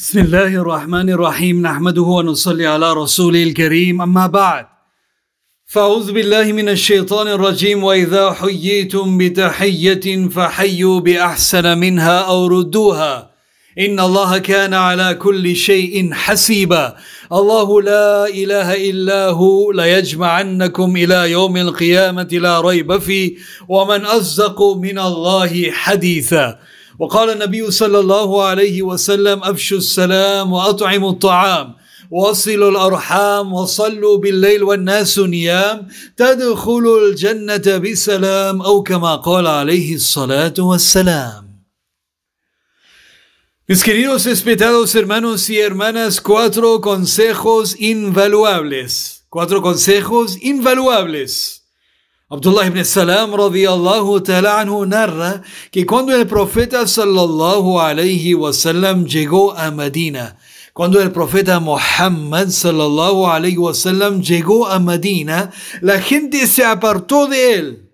بسم الله الرحمن الرحيم نحمده ونصلي على رسوله الكريم أما بعد. فأعوذ بالله من الشيطان الرجيم وإذا حييتم بتحية فحيوا بأحسن منها أو ردوها. إن الله كان على كل شيء حسيبا. الله لا إله إلا هو ليجمعنكم إلى يوم القيامة لا ريب فيه ومن أصدق من الله حديثا. وقال النبي صلى الله عليه وسلم أفشوا السلام وأطعموا الطعام وصلوا الأرحام وصلوا بالليل والناس نيام تدخلوا الجنة بسلام أو كما قال عليه الصلاة والسلام Mis queridos respetados hermanos y hermanas, cuatro consejos invaluables. Cuatro consejos invaluables. Abdullah ibn Salam radiyallahu ta'ala anhu narra que cuando el profeta sallallahu alayhi wasallam llegó a Medina, cuando el profeta Muhammad sallallahu alayhi wasallam llegó a Medina, la gente se apartó de él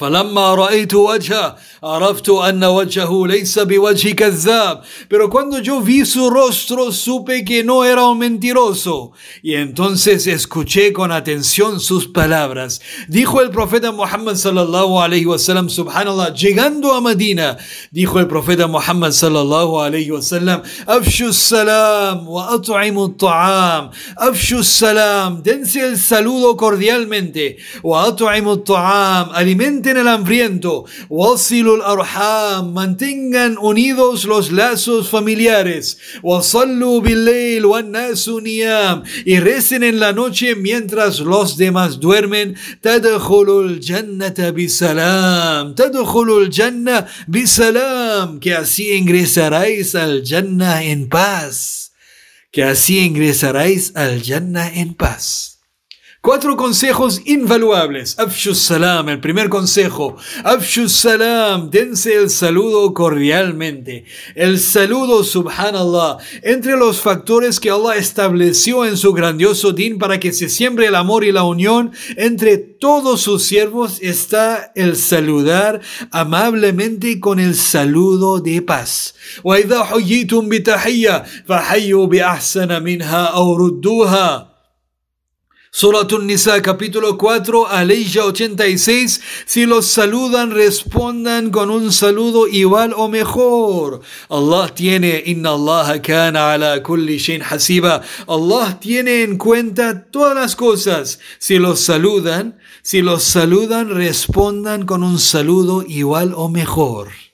فلما رأيت وجهه عرفت أن وجهه ليس بوجه كذاب pero cuando yo vi su rostro supe que no era un mentiroso y entonces escuché con atención sus palabras dijo el profeta Muhammad sallallahu alayhi wasallam subhanallah llegando a Medina dijo el profeta Muhammad sallallahu alayhi wasallam afshu salam wa at'imu ta'am afshu salam dense el saludo cordialmente wa at'imu ta'am alimenten el hambriento, wasilul arham, mantengan unidos los lazos familiares, wasallu bil y recen en la noche mientras los demás duermen, tadkhulul jannata bisalam, tadkhulul janna bisalam, que así ingresaréis al jannah en paz, que así ingresaréis al jannah en paz. Cuatro consejos invaluables. Afshus salam, el primer consejo. Afshus salam, dense el saludo cordialmente. El saludo, subhanallah, entre los factores que Allah estableció en su grandioso din para que se siembre el amor y la unión entre todos sus siervos está el saludar amablemente con el saludo de paz. Suratun Nisa capítulo 4, Aleya 86. Si los saludan, respondan con un saludo igual o mejor. Allah tiene, Inna Allah kana ala kulli shayin hasiba. Allah tiene en cuenta todas las cosas. Si los saludan, si los saludan, respondan con un saludo igual o mejor.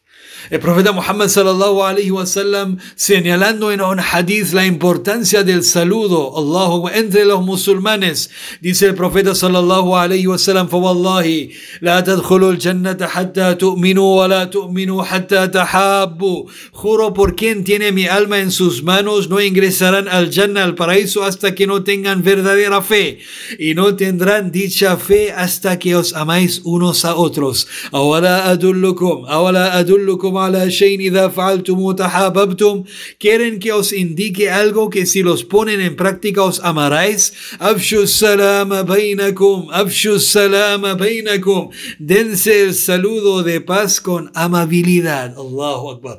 El profeta Muhammad sallallahu alaihi wasallam señalando en un hadith la importancia del saludo Allahu entre los musulmanes dice el profeta sallallahu alaihi wasallam فوالله لا تدخلوا الجنة حتى تؤمنوا ولا تؤمنوا حتى تحابوا juro por quien tiene mi alma en sus manos no ingresarán al Jannah al paraíso hasta que no tengan verdadera fe y no tendrán dicha fe hasta que os amáis unos a otros ahora adullukum ahora adullukum quieren que os indique algo que si los ponen en práctica os amaráis dense el saludo de paz con amabilidad. Allahu Akbar.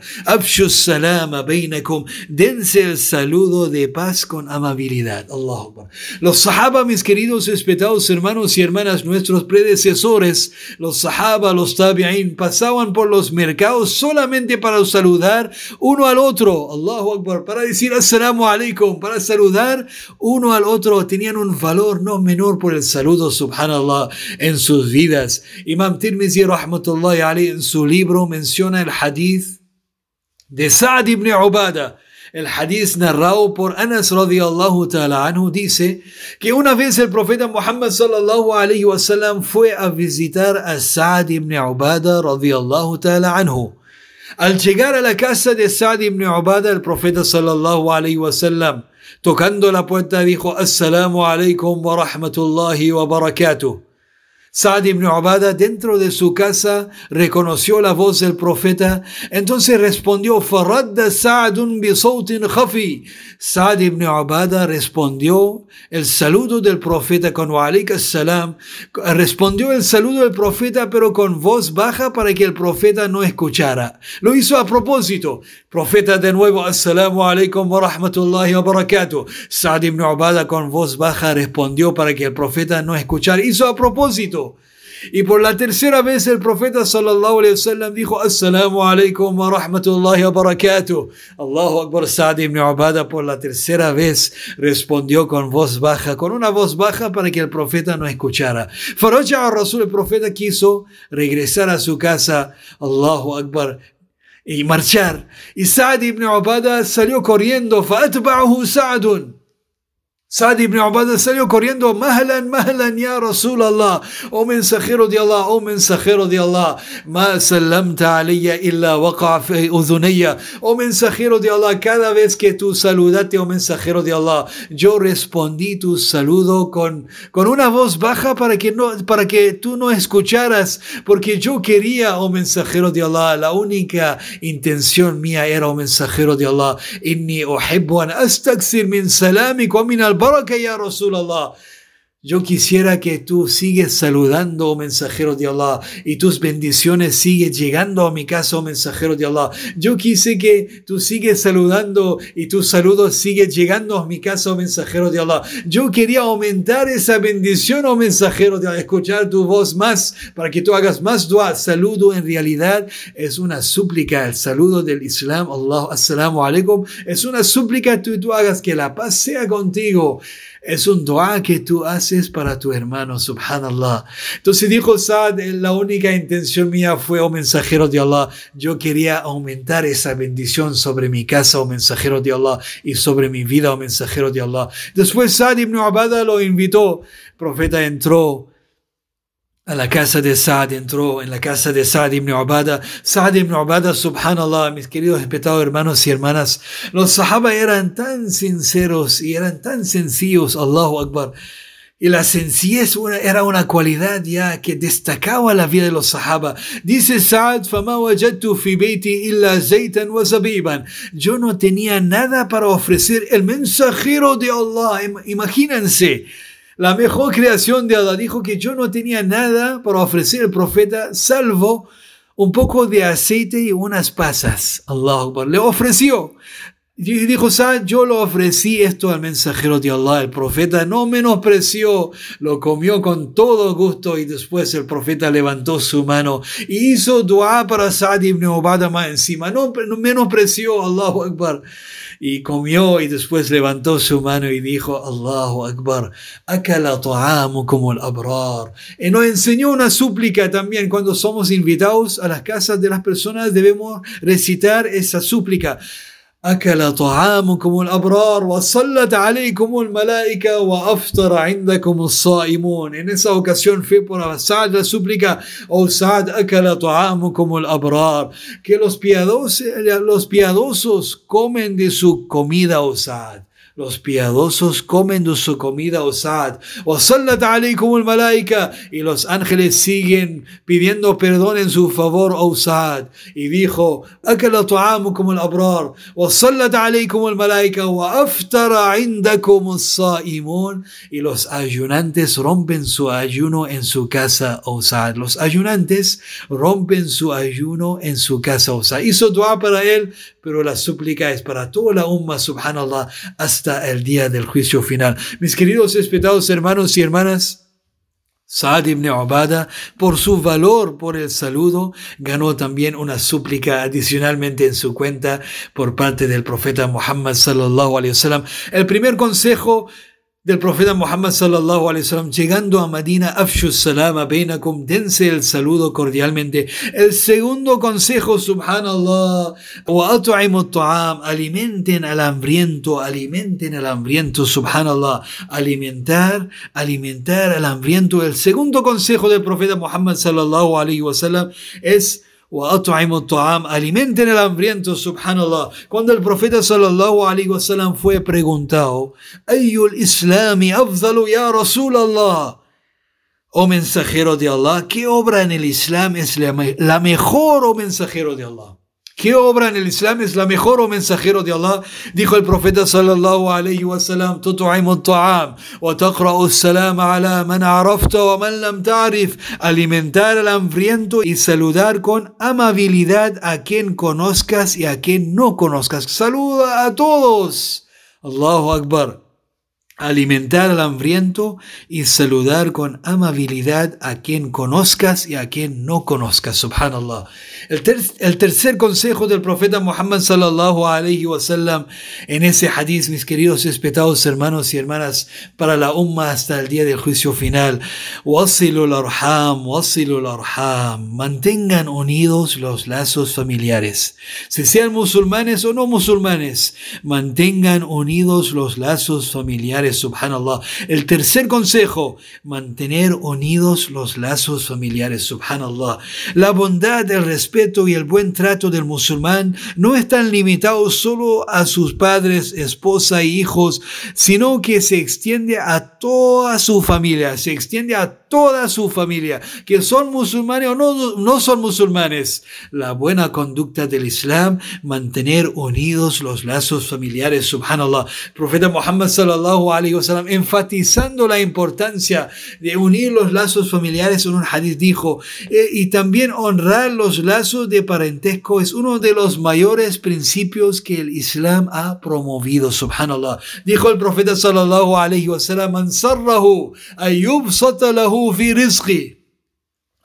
Dense el saludo de paz con amabilidad. Allahu Akbar. Los sahaba mis queridos respetados hermanos y hermanas nuestros predecesores los sahaba los tabi'in pasaban por los mercados solamente para saludar uno al otro, Allahu Akbar, para decir Assalamu alaikum, para saludar uno al otro, tenían un valor no menor por el saludo, subhanallah, en sus vidas. Imam Tirmizi, rahmatullahi alayhi, en su libro menciona el hadith de Sa'd ibn Ubada, el hadith narrado por Anas radiallahu ta'ala anhu dice que una vez el profeta Muhammad sallallahu alayhi wasallam fue a visitar a Sa'd ibn Ubada radiallahu ta'ala anhu. Al llegar a la casa de Sa'd ibn Ubada, el profeta sallallahu alayhi tocando la puerta, dijo: Assalamu alaikum wa rahmatullahi wa barakatuh. Saad ibn Ubada dentro de su casa reconoció la voz del profeta, entonces respondió, Faradda Sa'dun bi khafi. Saad ibn Ubada respondió el saludo del profeta con wa salam, respondió el saludo del profeta pero con voz baja para que el profeta no escuchara. Lo hizo a propósito. Profeta de nuevo, Assalamu alaikum wa rahmatullahi wa barakatuh. Saad ibn Ubada con voz baja respondió para que el profeta no escuchara. Hizo a propósito. Y por la tercera vez el profeta sallallahu alayhi wasallam dijo Assalamu alaikum wa rahmatullahi wa barakatuh. Allahu Akbar Sa'd ibn Ubada por la tercera vez respondió con voz baja, con una voz baja para que el profeta no escuchara. Faraja Rasul, el profeta quiso regresar a su casa, Allahu Akbar, y marchar. Y Sa'd ibn Ubada salió corriendo, فأتبعه سعد Saad ibn Ubada salió corriendo, Mahlan, Mahlan, ya Rasulallah, oh mensajero de Allah, oh mensajero de Allah, Ma salamta alayya illa waqa fi oh mensajero de Allah, cada vez que tú saludaste, oh mensajero de Allah, yo respondí tu saludo con, con una voz baja para que, no, para que tú no escucharas, porque yo quería, oh mensajero de Allah, la única intención mía era, oh mensajero de Allah, inni uhibbu an astaksir min salamik wa min al baraka ya Rasulallah. Yo quisiera que tú sigues saludando, oh mensajero de Allah, y tus bendiciones siguen llegando a mi casa, oh mensajero de Allah. Yo quise que tú sigues saludando y tus saludos siguen llegando a mi casa, oh mensajero de Allah. Yo quería aumentar esa bendición, oh mensajero de Allah, escuchar tu voz más para que tú hagas más dua. Saludo en realidad es una súplica. El saludo del Islam, Allah, assalamu alaikum, es una súplica que tú hagas que la paz sea contigo. Es un dua que tú haces para tu hermano, subhanallah. Entonces dijo Saad, la única intención mía fue, oh mensajero de Allah, yo quería aumentar esa bendición sobre mi casa, oh mensajero de Allah, y sobre mi vida, oh mensajero de Allah. Después Saad ibn Abada lo invitó, profeta entró, a la casa de Saad, entró en la casa de Saad ibn Ubada. Saad ibn Ubada, subhanallah, mis queridos respetados hermanos y hermanas, los sahaba eran tan sinceros y eran tan sencillos, Allahu Akbar. Y la sencillez era una cualidad ya que destacaba la vida de los sahaba. Dice Saad, Yo no tenía nada para ofrecer el mensajero de Allah. Imagínense. La mejor creación de Allah dijo que yo no tenía nada para ofrecer al profeta salvo un poco de aceite y unas pasas. Allah le ofreció. Y dijo, yo lo ofrecí esto al mensajero de Allah. El profeta no menospreció, lo comió con todo gusto y después el profeta levantó su mano y hizo dua para Sa'd ibn Ubada más encima. No, no menospreció, Allahu Akbar y comió y después levantó su mano y dijo, Allahu Akbar, akala como el abrar. Y nos enseñó una súplica también cuando somos invitados a las casas de las personas debemos recitar esa súplica. أكل طعامكم الأبرار وصلت عليكم الملائكة وأفطر عندكم الصائمون En esa ocasión fue por Saad la súplica, oh Saad, أكل طعامكم الأبرار, que los piadosos, los piadosos comen de su comida, oh Saad. Los piadosos comen de su comida osad. malaika. Y los ángeles siguen pidiendo perdón en su favor osad. Y dijo, como el abrar. Y los ayunantes rompen su ayuno en su casa osad. Los ayunantes rompen su ayuno en su casa osad. Hizo dua para él, pero la súplica es para toda la umma, subhanallah, el día del juicio final. Mis queridos respetados hermanos y hermanas, Saad ibn Ubada, por su valor por el saludo, ganó también una súplica adicionalmente en su cuenta por parte del profeta Muhammad sallallahu alaihi wasallam. El primer consejo del profeta Muhammad sallallahu alaihi wasallam llegando a Medina afshu salama bainakum dense el saludo cordialmente. El segundo consejo subhanallah wa ta'am alimenten al hambriento alimenten al hambriento subhanallah alimentar alimentar al hambriento el segundo consejo del profeta Muhammad sallallahu alaihi wasallam es alimenten el hambriento, subhanallah. Cuando el profeta sallallahu alaihi wasallam fue preguntado, Ayyul Islami afdalu ya Rasulallah. oh mensajero de Allah, ¿qué obra en el Islam es la, la mejor, oh mensajero de Allah? ¿Qué obra en el Islam es la mejor o mensajero de Allah? Dijo el profeta sallallahu alayhi wa sallam, تطعم الطعام وتقرأ السلام على من عرفت ومن لم تعرف. Alimentar al hambriento y saludar con amabilidad a quien conozcas y a quien no conozcas. Saluda a todos. Allahu Akbar alimentar al hambriento y saludar con amabilidad a quien conozcas y a quien no conozcas, subhanallah. El, el tercer consejo del profeta Muhammad sallallahu alayhi wasallam en ese hadith, mis queridos respetados hermanos y hermanas, para la umma hasta el día del juicio final. Wasilul arham, wasilul arham. Mantengan unidos los lazos familiares. Si sean musulmanes o no musulmanes, mantengan unidos los lazos familiares subhanallah. El tercer consejo, mantener unidos los lazos familiares, subhanallah. La bondad, el respeto y el buen trato del musulmán no están limitados solo a sus padres, esposa e hijos, sino que se extiende a toda su familia, se extiende a toda su familia, que son musulmanes o no, no son musulmanes. La buena conducta del Islam, mantener unidos los lazos familiares, subhanallah. profeta Muhammad sallallahu alaihi wasallam, enfatizando la importancia de unir los lazos familiares en un hadith dijo, eh, y también honrar los lazos de parentesco es uno de los mayores principios que el Islam ha promovido, subhanallah. Dijo el profeta sallallahu alaihi wasallam, man sarrahu lahu في رزقي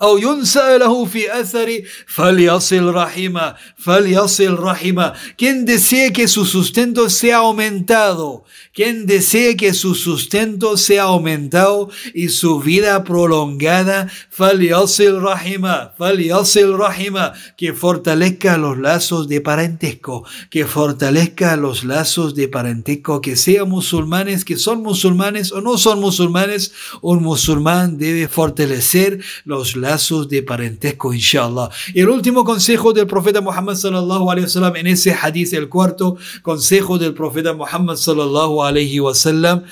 أو ينسى له في أثري فليصل رحمه فليصل رحمه quien desee que su sustento sea aumentado quien desee que su sustento sea aumentado y su vida prolongada, falyasil rahima, falyasil rahima, que fortalezca los lazos de parentesco, que fortalezca los lazos de parentesco, que sean musulmanes, que son musulmanes o no son musulmanes, un musulmán debe fortalecer los lazos de parentesco, inshallah. Y el último consejo del profeta Muhammad sallallahu alaihi wasallam en ese hadith, el cuarto consejo del profeta Muhammad sallallahu alayhi wa sallam.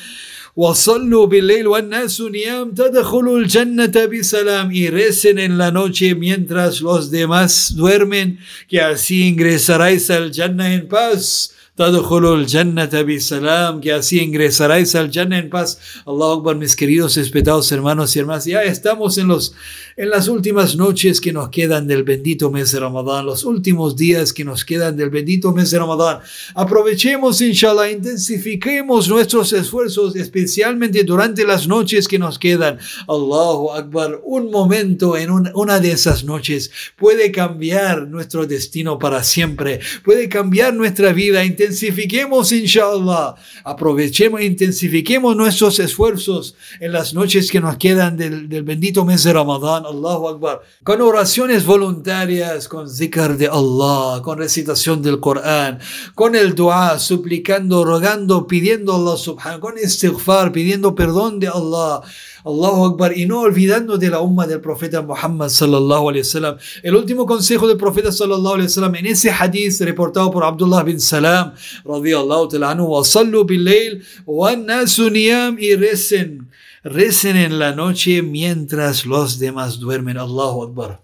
وصلوا بالليل والناس نيام تدخلوا الجنة بسلام y recen en la noche mientras los demás duermen que así ingresaréis al Jannah en paz Tadkhulul Jannata salam, que así ingresaréis al Jannah en paz. Allah Akbar, mis queridos respetados hermanos y hermanas, ya estamos en, los, en las últimas noches que nos quedan del bendito mes de Ramadán, los últimos días que nos quedan del bendito mes de Ramadán. Aprovechemos, inshallah, intensifiquemos nuestros esfuerzos, especialmente durante las noches que nos quedan. Allahu Akbar, un momento en una de esas noches puede cambiar nuestro destino para siempre, puede cambiar nuestra vida intensifiquemos, inshallah. Aprovechemos, intensifiquemos nuestros esfuerzos en las noches que nos quedan del, bendito mes de Ramadán. Allahu Akbar. Con oraciones voluntarias, con zikr de Allah, con recitación del Corán, con el dua, suplicando, rogando, pidiendo a Allah subhanahu, con istighfar, pidiendo perdón de Allah. Allahu Akbar, y no olvidando de la umma del profeta Muhammad sallallahu alayhi wasallam. El último consejo del profeta sallallahu alayhi wasallam en ese hadith reportado por Abdullah bin Salam radiyallahu ta'ala anhu, wa sallu bil layl wa nasu niyam y recen, recen en la noche mientras los demás duermen. Allahu Akbar.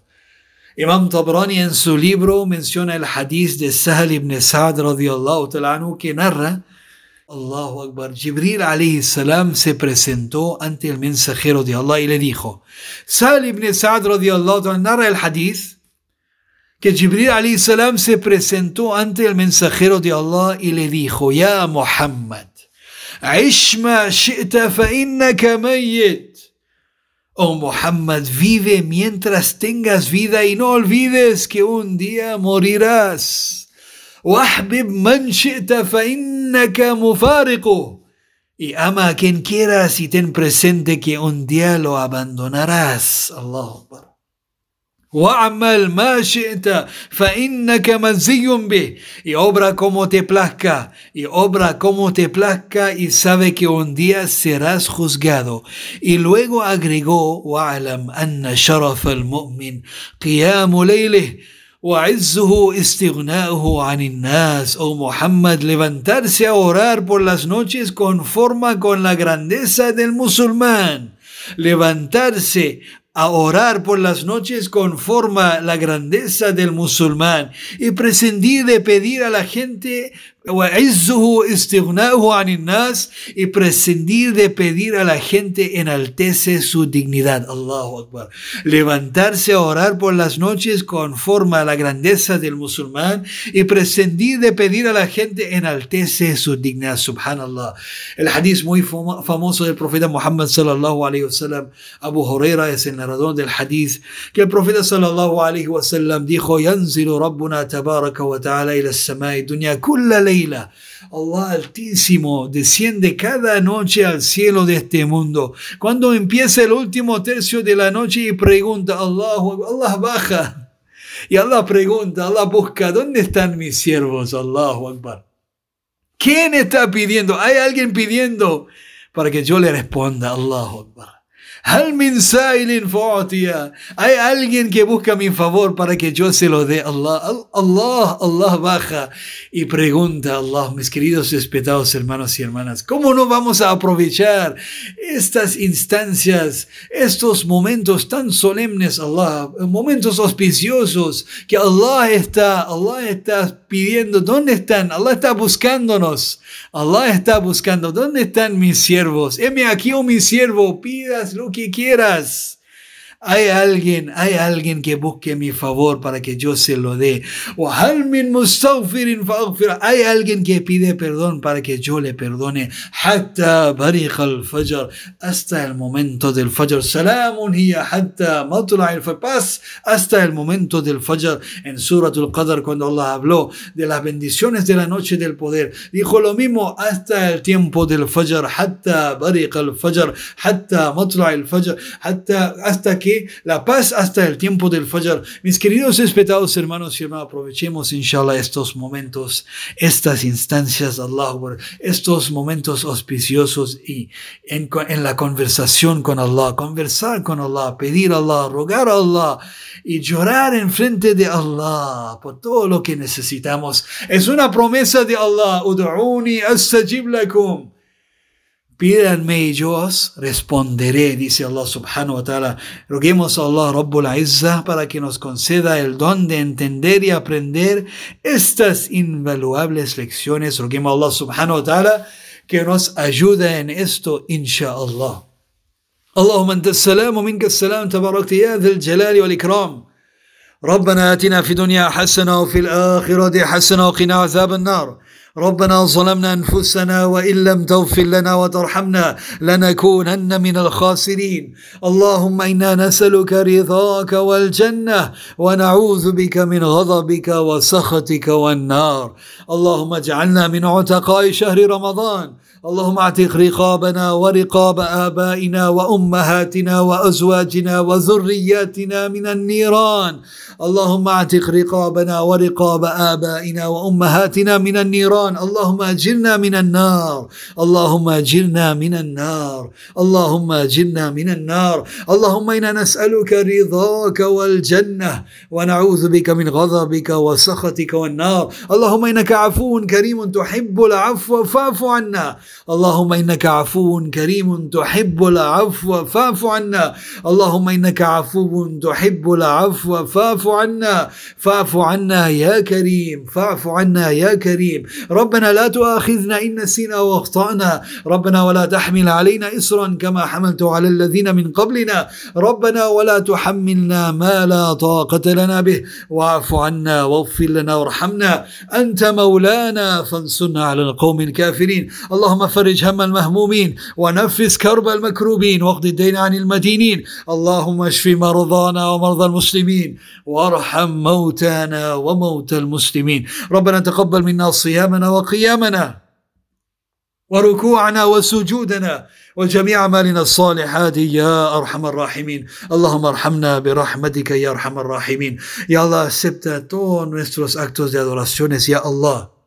Imam Tabrani en su libro menciona el hadith de Sahal ibn Sa'd radiyallahu ta'ala anhu que narra Allahu Akbar. Jibril alayhi salam se presentó ante el mensajero de Allah y le dijo, Sal ibn Sa'd radiallahu narra el hadith que Jibril alayhi salam se presentó ante el mensajero de Allah y le dijo, Ya Muhammad, Ishma shi'ta fa innaka mayyit. Oh Muhammad, vive mientras tengas vida y no olvides que un día morirás. واحبب من شئت فإنك مفارقه y ama a quien quieras y ten presente que un día lo abandonarás. Allah Akbar. وَعْمَلْ مَا شِئْتَ فَإِنَّكَ مَنْزِيٌ بِهِ Y obra como te plazca, y obra como te plazca, y sabe que un día serás juzgado. Y luego agregó, وَعْلَمْ أَنَّ شَرَفَ الْمُؤْمِنِ قِيَامُ لَيْلِهِ وعزه استغناؤه عن الناس, oh Muhammad, levantarse a orar por las noches conforma con la grandeza del musulmán. levantarse a orar por las noches conforma la grandeza del musulmán y prescindir de pedir a la gente y prescindir de pedir a la gente enaltece su dignidad. Allahu Akbar. Levantarse a orar por las noches conforma la grandeza del musulmán y prescindir de pedir a la gente enaltece su dignidad. Subhanallah. El hadith muy famoso del profeta Muhammad sallallahu alayhi wasallam, Abu Huraira es el narrador del hadith, que el profeta sallallahu alaihi wasallam dijo, Yanzilu Rabbuna tabaraka wa ta'ala ila samai dunya kulla. Allah Altísimo desciende cada noche al cielo de este mundo. Cuando empieza el último tercio de la noche y pregunta, Allah, Allah baja. Y Allah pregunta, Allah busca, ¿dónde están mis siervos? Allahu Akbar. ¿Quién está pidiendo? ¿Hay alguien pidiendo para que yo le responda? Allahu Akbar. Hay alguien que busca mi favor para que yo se lo dé. Allah, Allah, Allah baja y pregunta, Allah, mis queridos respetados hermanos y hermanas, ¿cómo no vamos a aprovechar estas instancias, estos momentos tan solemnes, Allah, momentos auspiciosos que Allah está, Allah está pidiendo, ¿dónde están? Allah está buscándonos. Allah está buscando, ¿dónde están mis siervos? Heme aquí, oh mi siervo, pidas lo que quieras. Hay alguien, hay alguien que busque mi favor para que yo se lo dé. Hay alguien que pide perdón para que yo le perdone. Hasta el momento del fajr. Salamun hiya hatta paz hasta el momento del fajr. En Suratul Qadr cuando Allah habló de las bendiciones de la noche del poder, dijo lo mismo hasta el tiempo del fajr. Hatta al fajr. Hatta al fajr. hasta que la paz hasta el tiempo del Fajr. Mis queridos respetados hermanos y hermanas, aprovechemos inshallah estos momentos, estas instancias, Allah, estos momentos auspiciosos y en, en la conversación con Allah, conversar con Allah, pedir a Allah, rogar a Allah y llorar en frente de Allah por todo lo que necesitamos. Es una promesa de Allah. Udu'uni astajib lakum. Pídanme y yo os responderé, dice Allah subhanahu wa ta'ala. Roguemos a Allah Rabbul Izzah para que nos conceda el don de entender y aprender estas invaluables lecciones. Roguemos a Allah subhanahu wa ta'ala que nos ayude en esto, inshallah. اللهم انت السلام ومنك السلام تباركت يا ذا الجلال والاكرام ربنا اتنا في الدنيا حسنه وفي الاخره حسنه وقنا عذاب النار ربنا ظلمنا أنفسنا وإن لم تغفر لنا وترحمنا لنكونن من الخاسرين. اللهم إنا نسألك رضاك والجنة ونعوذ بك من غضبك وسخطك والنار. اللهم اجعلنا من عتقاء شهر رمضان. اللهم اعتق رقابنا ورقاب آبائنا وأمهاتنا وأزواجنا وذرياتنا من النيران. اللهم اعتق رقابنا ورقاب آبائنا وأمهاتنا من النيران. اللهم اجرنا من النار. اللهم اجرنا من النار. اللهم اجرنا من النار. اللهم إنا نسألك رضاك والجنة ونعوذ بك من غضبك وسخطك والنار. اللهم إنك عفو كريم تحب العفو فاعف عنا. اللهم إنك عفو كريم تحب العفو فاعف عنا. اللهم إنك عفو تحب العفو فاعف عنا. فاعف عنا يا كريم فاعف عنا يا كريم. ربنا لا تؤاخذنا إن نسينا وأخطأنا. ربنا ولا تحمل علينا اسرا كما حملته على الذين من قبلنا. ربنا ولا تحملنا ما لا طاقة لنا به. واعف عنا واغفر لنا وارحمنا. أنت مولانا فانصرنا على القوم الكافرين. اللهم اللهم فرج هم المهمومين ونفس كرب المكروبين واقض الدين عن المدينين. اللهم اشف مرضانا ومرضى المسلمين وارحم موتانا وموتى المسلمين. ربنا تقبل منا صيامنا وقيامنا وركوعنا وسجودنا وجميع أعمالنا الصالحات. يا أرحم الراحمين. اللهم ارحمنا برحمتك يا أرحم الراحمين. يا الله acepta todos nuestros actos de adoraciones ya Allah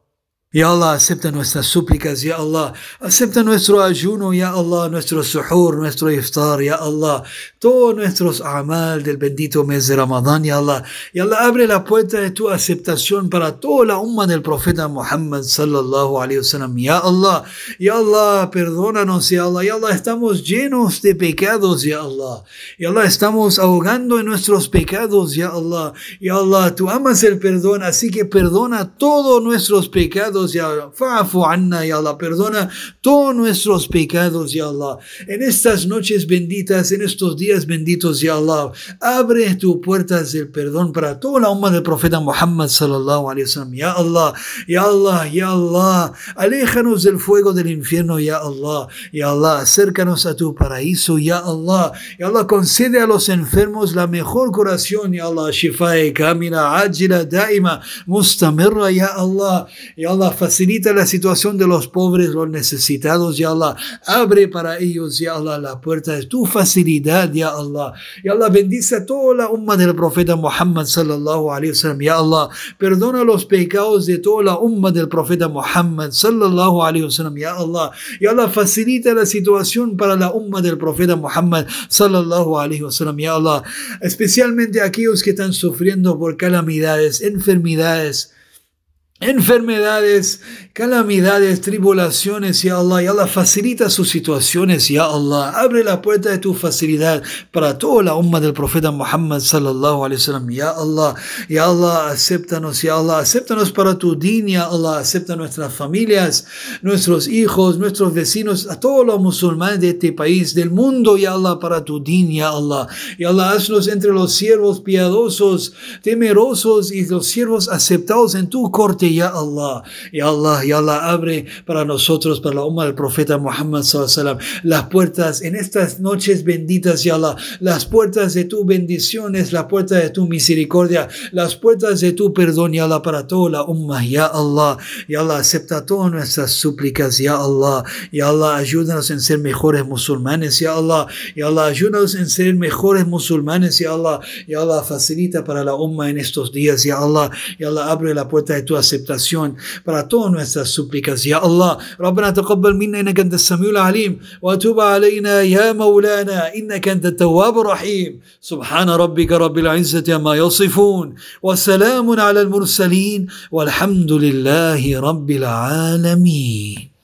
Ya Allah, acepta nuestras súplicas, Ya Allah. Acepta nuestro ayuno, Ya Allah, nuestro suhur, nuestro iftar, Ya Allah. Todos nuestros amal del bendito mes de Ramadán, Ya Allah. Ya Allah, abre la puerta de tu aceptación para toda la umma del profeta Muhammad, sallallahu alayhi wasallam. Ya Allah. Ya Allah, perdónanos, Ya Allah. Ya Allah, estamos llenos de pecados, Ya Allah. Ya Allah, estamos ahogando en nuestros pecados, Ya Allah. Ya Allah, tú amas el perdón, así que perdona todos nuestros pecados ya Allah. Fa'afu anna, ya Allah. Perdona todos nuestros pecados, ya Allah. En estas noches benditas, en estos días benditos, ya Allah. Abre tus puertas del perdón para toda la umma del profeta Muhammad sallallahu alaihi wasallam. Ya Allah, ya Allah, ya Allah. Aléjanos del fuego del infierno, ya Allah. Ya Allah, acércanos a tu paraíso, ya Allah. Ya Allah, concede a los enfermos la mejor curación, ya Allah. Shifae kamila, ajila, daima, mustamirra, ya Allah. Ya Allah, facilita la situación de los pobres, los necesitados, ya Allah. Abre para ellos, ya Allah, la puerta de tu facilidad, ya Allah. Ya Allah, bendice a toda la umma del profeta Muhammad sallallahu alaihi wasallam, ya Allah. Perdona los pecados de toda la umma del profeta Muhammad sallallahu alaihi wasallam, ya Allah. Ya Allah, facilita la situación para la umma del profeta Muhammad sallallahu alaihi wasallam, ya Allah. Especialmente aquellos que están sufriendo por calamidades, enfermedades, enfermedades, calamidades, tribulaciones, ya Allah, ya Allah, facilita sus situaciones, ya Allah, abre la puerta de tu facilidad para toda la umma del profeta Muhammad sallallahu alaihi wasallam, ya Allah, ya Allah, acéptanos, ya Allah, acéptanos para tu din, ya Allah, acepta nuestras familias, nuestros hijos, nuestros vecinos, a todos los musulmanes de este país, del mundo, ya Allah, para tu din, ya Allah, ya Allah, haznos entre los siervos piadosos, temerosos y los siervos aceptados en tu corte, ya Allah, ya Allah, ya Allah, abre para nosotros, para la umma del profeta Muhammad sallallahu las puertas en estas noches benditas, ya Allah, las puertas de tu bendiciones, la puerta de tu misericordia, las puertas de tu perdón, ya Allah, para toda la umma, ya Allah, ya Allah, acepta todas nuestras súplicas, ya Allah, ya Allah, ayúdanos en ser mejores musulmanes, ya Allah, ya Allah, ayúdanos en ser mejores musulmanes, ya Allah, ya Allah, facilita para la umma en estos días, ya Allah, ya Allah, abre la puerta de tu aceptación para todas nuestras súplicas. يا الله ربنا تقبل منا انك انت السميع العليم وتوب علينا يا مولانا انك انت التواب الرحيم سبحان ربك رب العزه ما يصفون وسلام على المرسلين والحمد لله رب العالمين